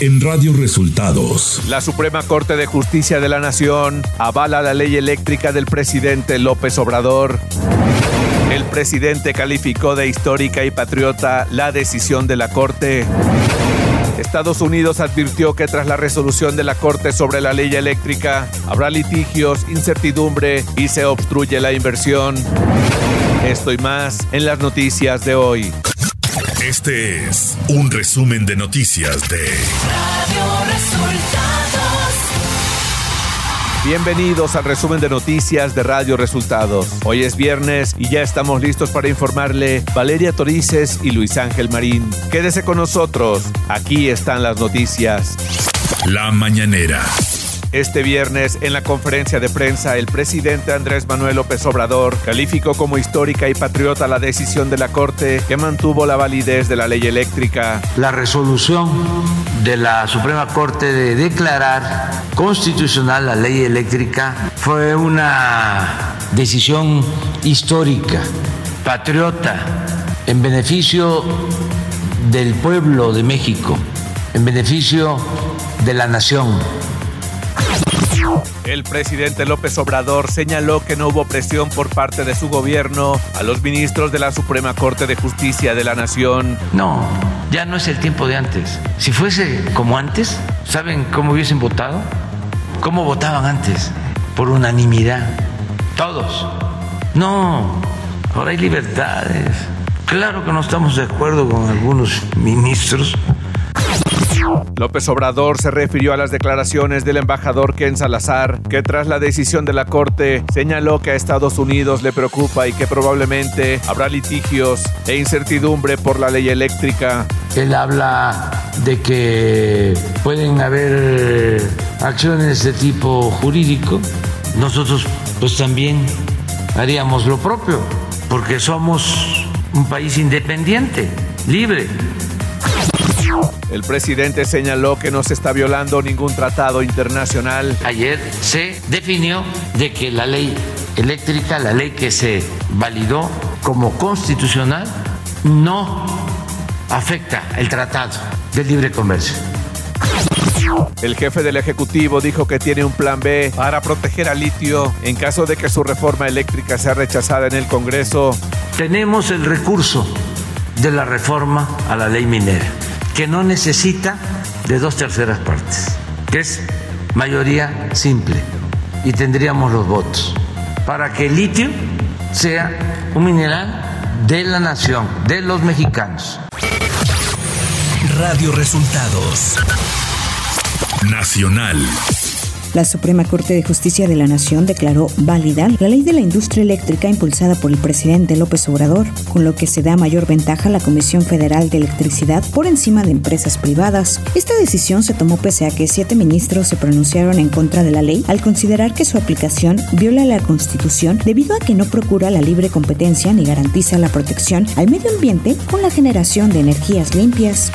en Radio Resultados. La Suprema Corte de Justicia de la Nación avala la ley eléctrica del presidente López Obrador. El presidente calificó de histórica y patriota la decisión de la Corte. Estados Unidos advirtió que tras la resolución de la Corte sobre la ley eléctrica habrá litigios, incertidumbre y se obstruye la inversión. Esto y más en las noticias de hoy. Este es un resumen de noticias de Radio Resultados. Bienvenidos al resumen de noticias de Radio Resultados. Hoy es viernes y ya estamos listos para informarle Valeria Torices y Luis Ángel Marín. Quédese con nosotros, aquí están las noticias. La mañanera. Este viernes, en la conferencia de prensa, el presidente Andrés Manuel López Obrador calificó como histórica y patriota la decisión de la Corte que mantuvo la validez de la ley eléctrica. La resolución de la Suprema Corte de declarar constitucional la ley eléctrica fue una decisión histórica, patriota, en beneficio del pueblo de México, en beneficio de la nación el presidente López Obrador señaló que no hubo presión por parte de su gobierno a los ministros de la Suprema Corte de Justicia de la Nación. No, ya no es el tiempo de antes. Si fuese como antes, ¿saben cómo hubiesen votado? ¿Cómo votaban antes? Por unanimidad. Todos. No, ahora hay libertades. Claro que no estamos de acuerdo con algunos ministros López Obrador se refirió a las declaraciones del embajador Ken Salazar, que tras la decisión de la Corte señaló que a Estados Unidos le preocupa y que probablemente habrá litigios e incertidumbre por la ley eléctrica. Él habla de que pueden haber acciones de tipo jurídico. Nosotros pues también haríamos lo propio, porque somos un país independiente, libre el presidente señaló que no se está violando ningún tratado internacional. Ayer se definió de que la ley eléctrica, la ley que se validó como constitucional, no afecta el tratado de libre comercio. El jefe del Ejecutivo dijo que tiene un plan B para proteger al litio en caso de que su reforma eléctrica sea rechazada en el Congreso. Tenemos el recurso de la reforma a la ley minera que no necesita de dos terceras partes, que es mayoría simple, y tendríamos los votos para que el litio sea un mineral de la nación, de los mexicanos. Radio Resultados Nacional. La Suprema Corte de Justicia de la Nación declaró válida la ley de la industria eléctrica impulsada por el presidente López Obrador, con lo que se da mayor ventaja a la Comisión Federal de Electricidad por encima de empresas privadas. Esta decisión se tomó pese a que siete ministros se pronunciaron en contra de la ley al considerar que su aplicación viola la Constitución debido a que no procura la libre competencia ni garantiza la protección al medio ambiente con la generación de energías limpias.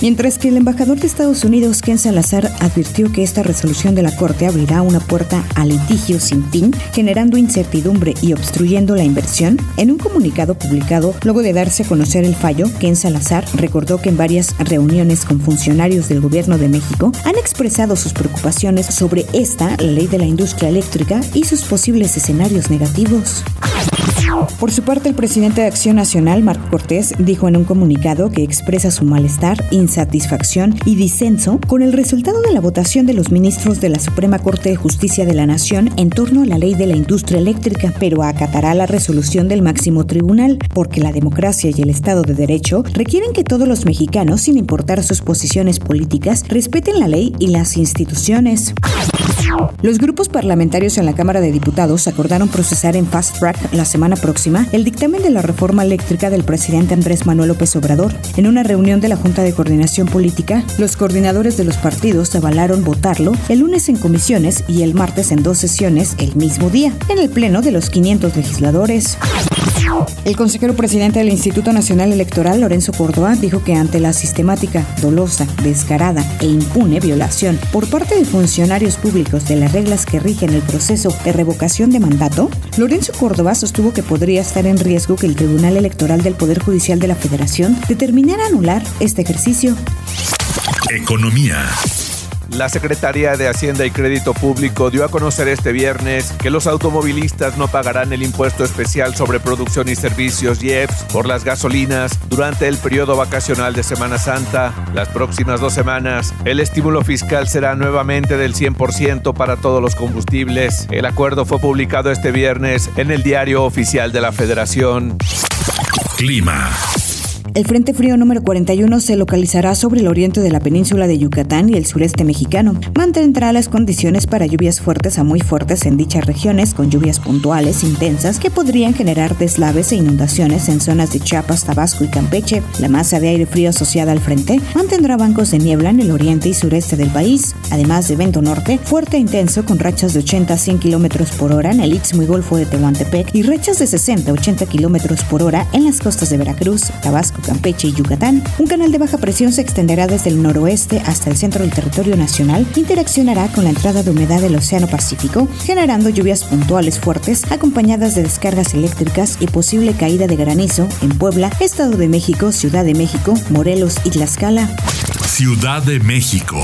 Mientras que el embajador de Estados Unidos, Ken Salazar, advirtió que esta resolución de la Corte abrirá una puerta a litigio sin fin, generando incertidumbre y obstruyendo la inversión, en un comunicado publicado luego de darse a conocer el fallo, Ken Salazar recordó que en varias reuniones con funcionarios del gobierno de México han expresado sus preocupaciones sobre esta, ley de la industria eléctrica, y sus posibles escenarios negativos. Por su parte, el presidente de Acción Nacional, Marco Cortés, dijo en un comunicado que expresa su malestar, insatisfacción y disenso con el resultado de la votación de los ministros de la Suprema Corte de Justicia de la Nación en torno a la ley de la industria eléctrica, pero acatará la resolución del máximo tribunal, porque la democracia y el Estado de Derecho requieren que todos los mexicanos, sin importar sus posiciones políticas, respeten la ley y las instituciones. Los grupos parlamentarios en la Cámara de Diputados acordaron procesar en fast track la semana próxima el dictamen de la reforma eléctrica del presidente Andrés Manuel López Obrador. En una reunión de la Junta de Coordinación Política, los coordinadores de los partidos avalaron votarlo el lunes en comisiones y el martes en dos sesiones el mismo día, en el Pleno de los 500 legisladores. El consejero presidente del Instituto Nacional Electoral, Lorenzo Córdoba, dijo que ante la sistemática, dolosa, descarada e impune violación por parte de funcionarios públicos de las reglas que rigen el proceso de revocación de mandato, Lorenzo Córdoba sostuvo que podría estar en riesgo que el Tribunal Electoral del Poder Judicial de la Federación determinara anular este ejercicio. Economía. La Secretaría de Hacienda y Crédito Público dio a conocer este viernes que los automovilistas no pagarán el impuesto especial sobre producción y servicios IEPS por las gasolinas durante el periodo vacacional de Semana Santa. Las próximas dos semanas, el estímulo fiscal será nuevamente del 100% para todos los combustibles. El acuerdo fue publicado este viernes en el Diario Oficial de la Federación. Clima. El Frente Frío número 41 se localizará sobre el oriente de la península de Yucatán y el sureste mexicano. Mantendrá las condiciones para lluvias fuertes a muy fuertes en dichas regiones, con lluvias puntuales intensas que podrían generar deslaves e inundaciones en zonas de Chiapas, Tabasco y Campeche. La masa de aire frío asociada al frente mantendrá bancos de niebla en el oriente y sureste del país, además de viento norte fuerte e intenso con rachas de 80 a 100 km por hora en el Istmo y Golfo de Tehuantepec y rachas de 60 a 80 km por hora en las costas de Veracruz, Tabasco, Campeche y Yucatán, un canal de baja presión se extenderá desde el noroeste hasta el centro del territorio nacional, interaccionará con la entrada de humedad del Océano Pacífico, generando lluvias puntuales fuertes acompañadas de descargas eléctricas y posible caída de granizo en Puebla, Estado de México, Ciudad de México, Morelos y Tlaxcala. Ciudad de México.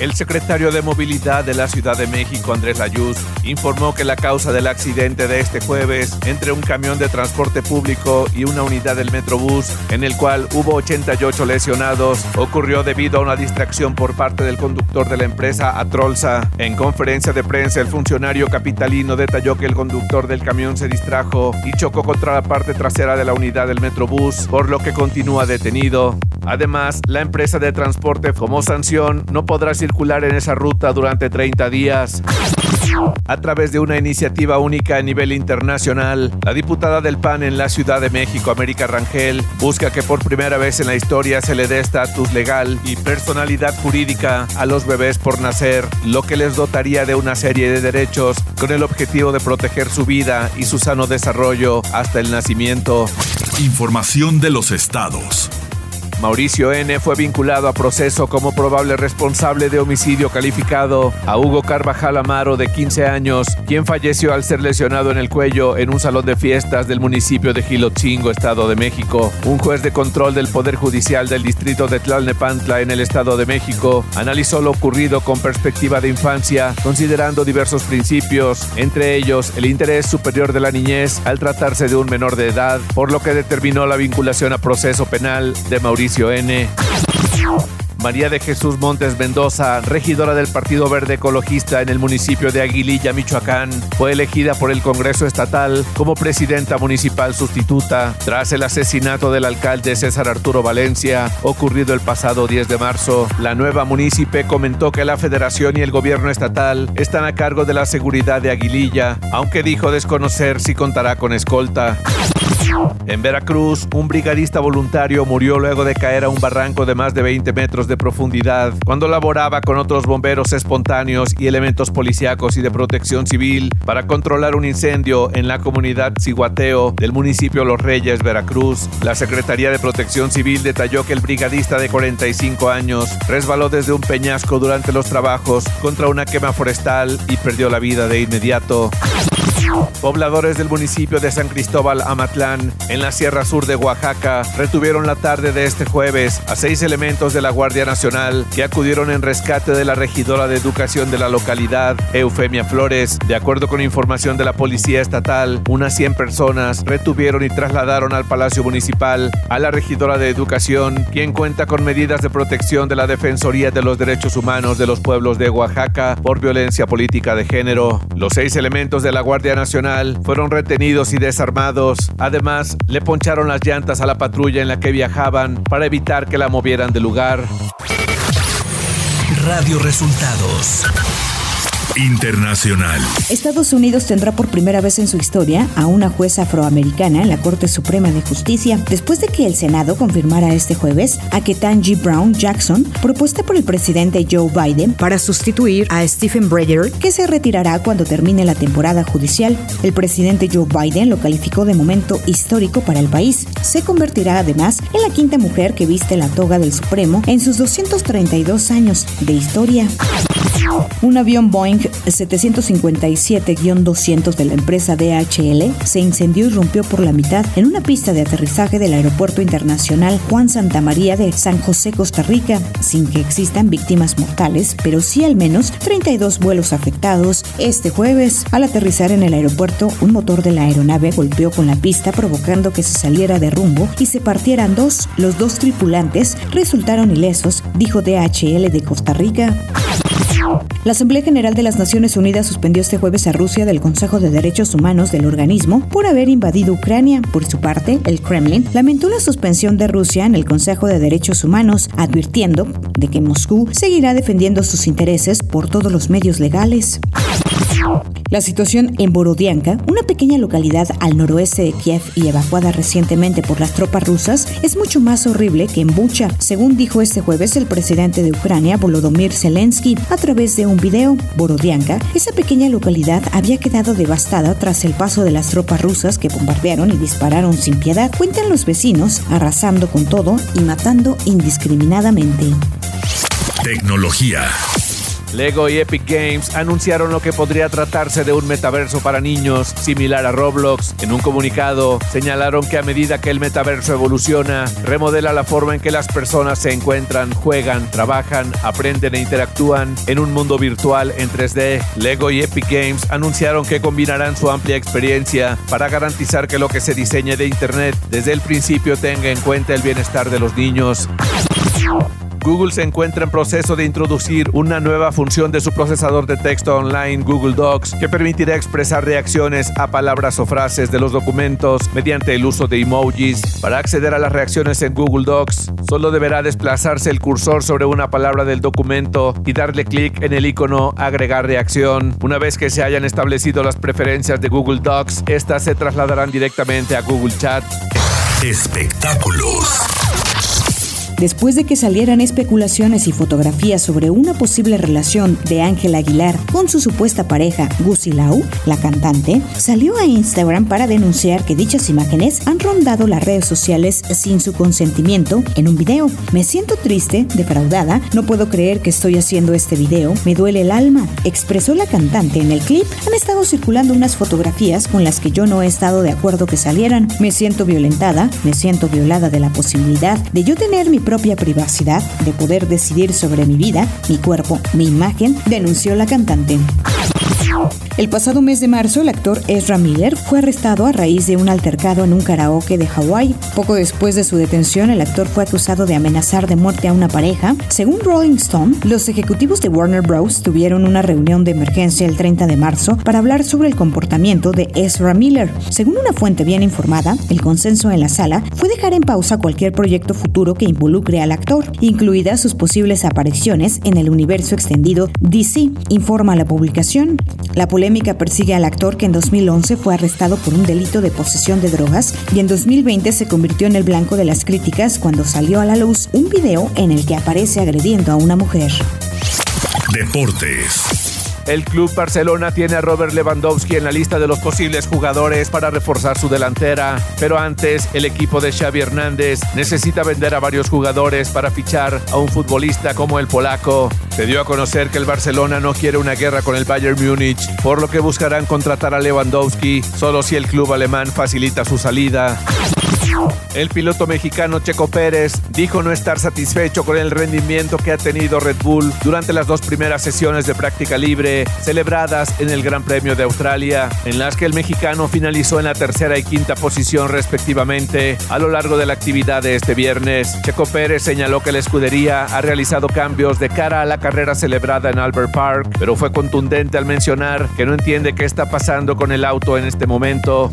El secretario de Movilidad de la Ciudad de México, Andrés Layuz, informó que la causa del accidente de este jueves entre un camión de transporte público y una unidad del Metrobús, en el cual hubo 88 lesionados, ocurrió debido a una distracción por parte del conductor de la empresa Atrolsa. En conferencia de prensa, el funcionario capitalino detalló que el conductor del camión se distrajo y chocó contra la parte trasera de la unidad del Metrobús, por lo que continúa detenido. Además, la empresa de transporte como sanción no podrá circular en esa ruta durante 30 días. A través de una iniciativa única a nivel internacional, la diputada del PAN en la Ciudad de México, América Rangel, busca que por primera vez en la historia se le dé estatus legal y personalidad jurídica a los bebés por nacer, lo que les dotaría de una serie de derechos con el objetivo de proteger su vida y su sano desarrollo hasta el nacimiento. Información de los estados. Mauricio N. fue vinculado a proceso como probable responsable de homicidio calificado a Hugo Carvajal Amaro, de 15 años, quien falleció al ser lesionado en el cuello en un salón de fiestas del municipio de Gilotzingo, Estado de México. Un juez de control del Poder Judicial del distrito de Tlalnepantla, en el Estado de México, analizó lo ocurrido con perspectiva de infancia, considerando diversos principios, entre ellos el interés superior de la niñez al tratarse de un menor de edad, por lo que determinó la vinculación a proceso penal de Mauricio María de Jesús Montes Mendoza, regidora del Partido Verde Ecologista en el municipio de Aguililla, Michoacán, fue elegida por el Congreso Estatal como presidenta municipal sustituta tras el asesinato del alcalde César Arturo Valencia, ocurrido el pasado 10 de marzo. La nueva munícipe comentó que la federación y el gobierno estatal están a cargo de la seguridad de Aguililla, aunque dijo desconocer si contará con escolta. En Veracruz, un brigadista voluntario murió luego de caer a un barranco de más de 20 metros de profundidad cuando laboraba con otros bomberos espontáneos y elementos policíacos y de protección civil para controlar un incendio en la comunidad Ciguateo del municipio Los Reyes, Veracruz. La Secretaría de Protección Civil detalló que el brigadista de 45 años resbaló desde un peñasco durante los trabajos contra una quema forestal y perdió la vida de inmediato. Pobladores del municipio de San Cristóbal Amatlán, en la Sierra Sur de Oaxaca, retuvieron la tarde de este jueves a seis elementos de la Guardia Nacional que acudieron en rescate de la regidora de educación de la localidad, Eufemia Flores. De acuerdo con información de la Policía Estatal, unas 100 personas retuvieron y trasladaron al Palacio Municipal a la regidora de educación, quien cuenta con medidas de protección de la Defensoría de los Derechos Humanos de los Pueblos de Oaxaca por violencia política de género. Los seis elementos de la Guardia Nacional fueron retenidos y desarmados. Además, le poncharon las llantas a la patrulla en la que viajaban para evitar que la movieran de lugar. Radio Resultados Internacional. Estados Unidos tendrá por primera vez en su historia a una jueza afroamericana en la Corte Suprema de Justicia, después de que el Senado confirmara este jueves a Ketanji Brown Jackson, propuesta por el presidente Joe Biden para sustituir a Stephen Breyer, que se retirará cuando termine la temporada judicial. El presidente Joe Biden lo calificó de momento histórico para el país. Se convertirá además en la quinta mujer que viste la toga del Supremo en sus 232 años de historia. Un avión Boeing 757-200 de la empresa DHL se incendió y rompió por la mitad en una pista de aterrizaje del Aeropuerto Internacional Juan Santa María de San José, Costa Rica, sin que existan víctimas mortales, pero sí al menos 32 vuelos afectados. Este jueves, al aterrizar en el aeropuerto, un motor de la aeronave golpeó con la pista provocando que se saliera de rumbo y se partieran dos. Los dos tripulantes resultaron ilesos, dijo DHL de Costa Rica. La Asamblea General de las Naciones Unidas suspendió este jueves a Rusia del Consejo de Derechos Humanos del organismo por haber invadido Ucrania. Por su parte, el Kremlin lamentó la suspensión de Rusia en el Consejo de Derechos Humanos, advirtiendo de que Moscú seguirá defendiendo sus intereses por todos los medios legales. La situación en Borodianka, una pequeña localidad al noroeste de Kiev y evacuada recientemente por las tropas rusas, es mucho más horrible que en Bucha, según dijo este jueves el presidente de Ucrania, Volodymyr Zelensky, a través de un video. Borodianka, esa pequeña localidad había quedado devastada tras el paso de las tropas rusas que bombardearon y dispararon sin piedad, cuentan los vecinos, arrasando con todo y matando indiscriminadamente. Tecnología. Lego y Epic Games anunciaron lo que podría tratarse de un metaverso para niños similar a Roblox. En un comunicado señalaron que a medida que el metaverso evoluciona, remodela la forma en que las personas se encuentran, juegan, trabajan, aprenden e interactúan en un mundo virtual en 3D. Lego y Epic Games anunciaron que combinarán su amplia experiencia para garantizar que lo que se diseñe de Internet desde el principio tenga en cuenta el bienestar de los niños. Google se encuentra en proceso de introducir una nueva función de su procesador de texto online Google Docs que permitirá expresar reacciones a palabras o frases de los documentos mediante el uso de emojis. Para acceder a las reacciones en Google Docs, solo deberá desplazarse el cursor sobre una palabra del documento y darle clic en el icono Agregar reacción. Una vez que se hayan establecido las preferencias de Google Docs, estas se trasladarán directamente a Google Chat. Espectáculos. Después de que salieran especulaciones y fotografías sobre una posible relación de Ángel Aguilar con su supuesta pareja Gucci Lau, la cantante, salió a Instagram para denunciar que dichas imágenes han rondado las redes sociales sin su consentimiento en un video. Me siento triste, defraudada, no puedo creer que estoy haciendo este video, me duele el alma, expresó la cantante en el clip. Han estado circulando unas fotografías con las que yo no he estado de acuerdo que salieran. Me siento violentada, me siento violada de la posibilidad de yo tener mi propia privacidad de poder decidir sobre mi vida, mi cuerpo, mi imagen, denunció la cantante. El pasado mes de marzo, el actor Ezra Miller fue arrestado a raíz de un altercado en un karaoke de Hawái. Poco después de su detención, el actor fue acusado de amenazar de muerte a una pareja. Según Rolling Stone, los ejecutivos de Warner Bros. tuvieron una reunión de emergencia el 30 de marzo para hablar sobre el comportamiento de Ezra Miller. Según una fuente bien informada, el consenso en la sala fue dejar en pausa cualquier proyecto futuro que involucre al actor, incluidas sus posibles apariciones en el universo extendido DC, informa la publicación. La polémica persigue al actor que en 2011 fue arrestado por un delito de posesión de drogas y en 2020 se convirtió en el blanco de las críticas cuando salió a la luz un video en el que aparece agrediendo a una mujer. Deportes. El Club Barcelona tiene a Robert Lewandowski en la lista de los posibles jugadores para reforzar su delantera, pero antes el equipo de Xavi Hernández necesita vender a varios jugadores para fichar a un futbolista como el polaco. Se dio a conocer que el Barcelona no quiere una guerra con el Bayern Múnich, por lo que buscarán contratar a Lewandowski solo si el club alemán facilita su salida. El piloto mexicano Checo Pérez dijo no estar satisfecho con el rendimiento que ha tenido Red Bull durante las dos primeras sesiones de práctica libre celebradas en el Gran Premio de Australia, en las que el mexicano finalizó en la tercera y quinta posición respectivamente a lo largo de la actividad de este viernes. Checo Pérez señaló que la escudería ha realizado cambios de cara a la carrera celebrada en Albert Park, pero fue contundente al mencionar que no entiende qué está pasando con el auto en este momento.